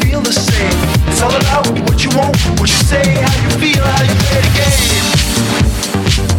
feel the same. It's all about what you want, what you say, how you feel, how you play the game.